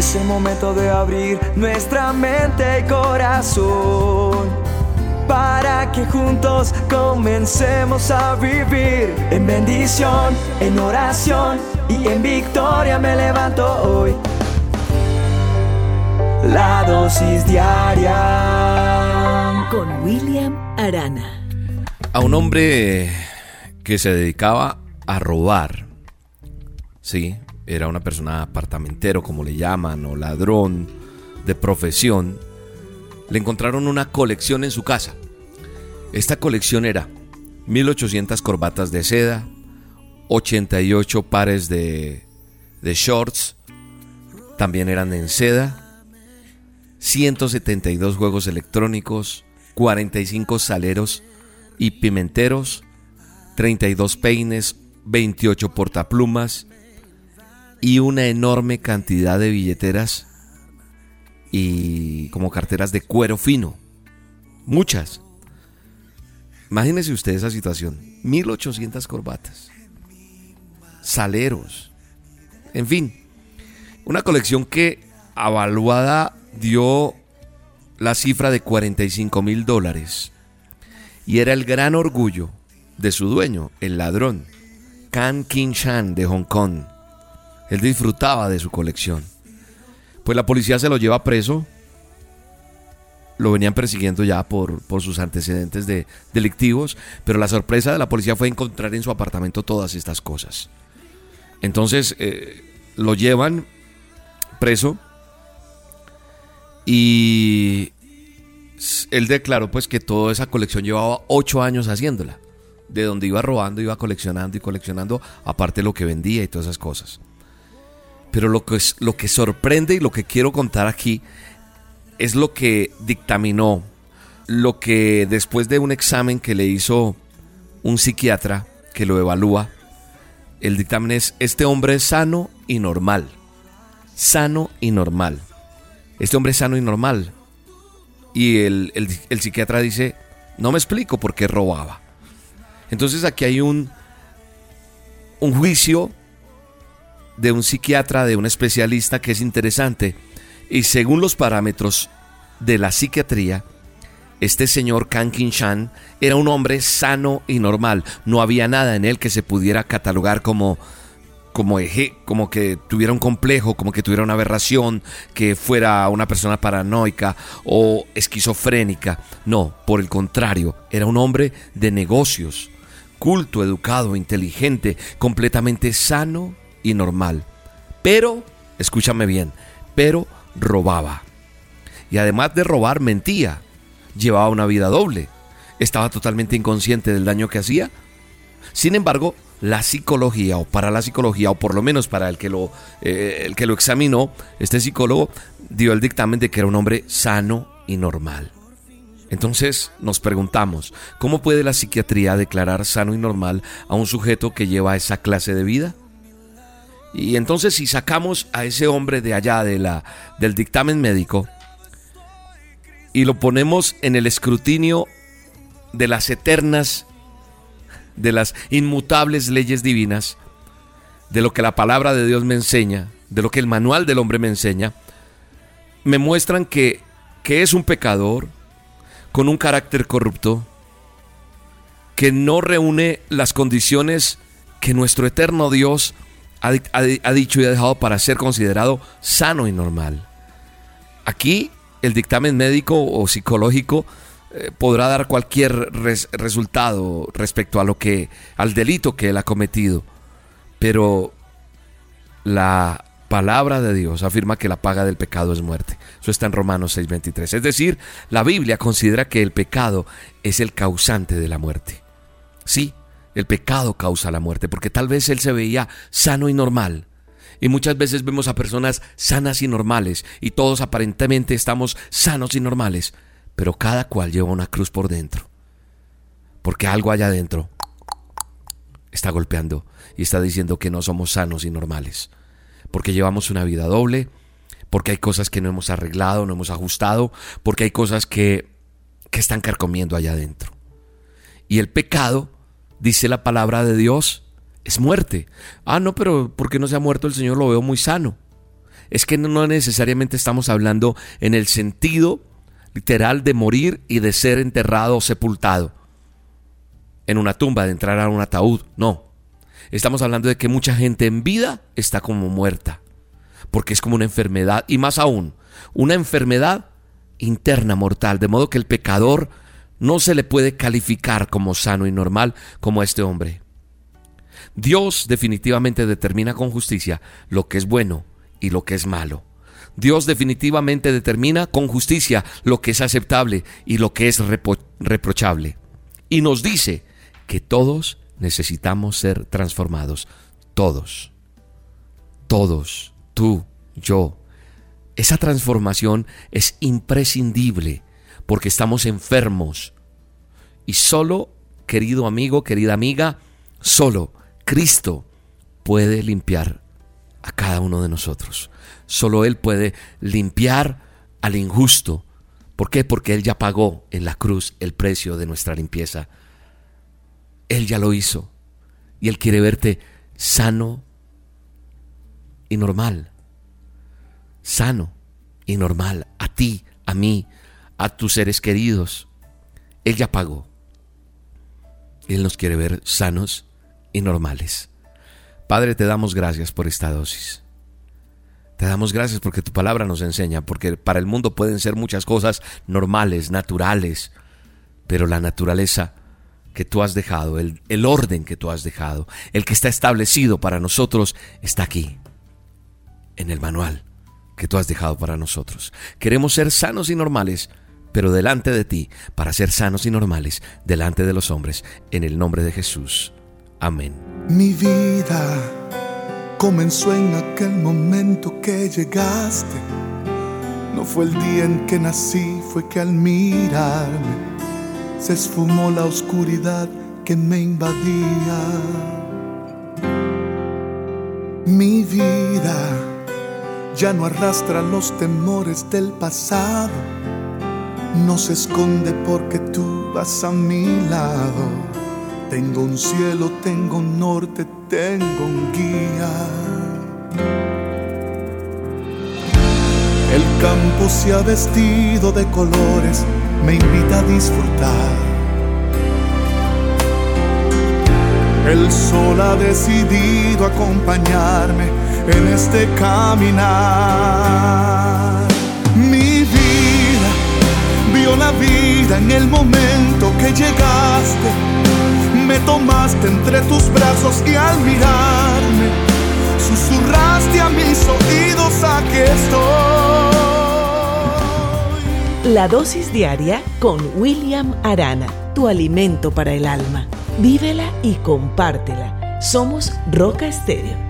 Es el momento de abrir nuestra mente y corazón para que juntos comencemos a vivir en bendición, en oración y en victoria me levanto hoy. La dosis diaria con William Arana. A un hombre que se dedicaba a robar, sí, era una persona apartamentero, como le llaman, o ladrón de profesión, le encontraron una colección en su casa. Esta colección era 1800 corbatas de seda, 88 pares de, de shorts, también eran en seda, 172 juegos electrónicos, 45 saleros y pimenteros, 32 peines, 28 portaplumas, y una enorme cantidad de billeteras y como carteras de cuero fino. Muchas. Imagínense usted esa situación. 1800 corbatas. Saleros. En fin. Una colección que avaluada dio la cifra de 45 mil dólares. Y era el gran orgullo de su dueño, el ladrón, Kan Kin Shan de Hong Kong. Él disfrutaba de su colección. Pues la policía se lo lleva preso. Lo venían persiguiendo ya por, por sus antecedentes de, delictivos, pero la sorpresa de la policía fue encontrar en su apartamento todas estas cosas. Entonces eh, lo llevan preso y él declaró pues que toda esa colección llevaba ocho años haciéndola. De donde iba robando, iba coleccionando y coleccionando, aparte de lo que vendía y todas esas cosas. Pero lo que, es, lo que sorprende y lo que quiero contar aquí es lo que dictaminó, lo que después de un examen que le hizo un psiquiatra que lo evalúa, el dictamen es, este hombre es sano y normal. Sano y normal. Este hombre es sano y normal. Y el, el psiquiatra dice, no me explico por qué robaba. Entonces aquí hay un, un juicio de un psiquiatra, de un especialista que es interesante. Y según los parámetros de la psiquiatría, este señor Kan Kin Shan era un hombre sano y normal. No había nada en él que se pudiera catalogar como como eje, como que tuviera un complejo, como que tuviera una aberración, que fuera una persona paranoica o esquizofrénica. No, por el contrario, era un hombre de negocios, culto, educado, inteligente, completamente sano y normal. Pero, escúchame bien, pero robaba. Y además de robar, mentía. Llevaba una vida doble. Estaba totalmente inconsciente del daño que hacía. Sin embargo, la psicología, o para la psicología, o por lo menos para el que lo, eh, el que lo examinó, este psicólogo dio el dictamen de que era un hombre sano y normal. Entonces nos preguntamos, ¿cómo puede la psiquiatría declarar sano y normal a un sujeto que lleva esa clase de vida? Y entonces si sacamos a ese hombre de allá de la, del dictamen médico y lo ponemos en el escrutinio de las eternas, de las inmutables leyes divinas, de lo que la palabra de Dios me enseña, de lo que el manual del hombre me enseña, me muestran que, que es un pecador con un carácter corrupto, que no reúne las condiciones que nuestro eterno Dios ha, dicho y ha dejado para ser considerado sano y normal. Aquí el dictamen médico o psicológico eh, podrá dar cualquier resultado respecto a lo que al delito que él ha cometido, pero la palabra de Dios afirma que la paga del pecado es muerte. Eso está en Romanos 6:23. Es decir, la Biblia considera que el pecado es el causante de la muerte. Sí, el pecado causa la muerte, porque tal vez él se veía sano y normal. Y muchas veces vemos a personas sanas y normales, y todos aparentemente estamos sanos y normales, pero cada cual lleva una cruz por dentro. Porque algo allá adentro está golpeando y está diciendo que no somos sanos y normales. Porque llevamos una vida doble, porque hay cosas que no hemos arreglado, no hemos ajustado, porque hay cosas que, que están carcomiendo allá adentro. Y el pecado dice la palabra de Dios, es muerte. Ah, no, pero ¿por qué no se ha muerto el Señor? Lo veo muy sano. es que no necesariamente estamos hablando en el sentido literal de morir y de ser enterrado o sepultado en una tumba, de entrar a un ataúd. No. Estamos hablando de que mucha gente en vida está como muerta, porque es como una enfermedad, y más aún, una enfermedad interna mortal, de modo que el pecador no se le puede calificar como sano y normal como a este hombre. Dios definitivamente determina con justicia lo que es bueno y lo que es malo. Dios definitivamente determina con justicia lo que es aceptable y lo que es reprochable. Y nos dice que todos necesitamos ser transformados. Todos. Todos. Tú, yo. Esa transformación es imprescindible porque estamos enfermos. Y solo, querido amigo, querida amiga, solo Cristo puede limpiar a cada uno de nosotros. Solo Él puede limpiar al injusto. ¿Por qué? Porque Él ya pagó en la cruz el precio de nuestra limpieza. Él ya lo hizo. Y Él quiere verte sano y normal. Sano y normal. A ti, a mí, a tus seres queridos. Él ya pagó. Él nos quiere ver sanos y normales. Padre, te damos gracias por esta dosis. Te damos gracias porque tu palabra nos enseña, porque para el mundo pueden ser muchas cosas normales, naturales, pero la naturaleza que tú has dejado, el, el, orden que tú has dejado, el que está establecido para nosotros, está aquí, en el manual que tú has dejado para nosotros. Queremos ser sanos y normales, pero delante de ti, para ser sanos y normales, delante de los hombres, en el nombre de Jesús. Amén. Mi vida comenzó en aquel momento que llegaste. No fue el día en que nací, fue que al mirarme se esfumó la oscuridad que me invadía. Mi vida ya no arrastra los temores del pasado, no se esconde porque tú vas a mi lado tengo un cielo, tengo un norte, tengo un guía. El campo se ha vestido de colores, me invita a disfrutar. El sol ha decidido acompañarme en este caminar. La vida en el momento que llegaste me tomaste entre tus brazos y al mirarme, susurraste a mis oídos, aquí estoy. La dosis diaria con William Arana, tu alimento para el alma. Vívela y compártela. Somos Roca Estéreo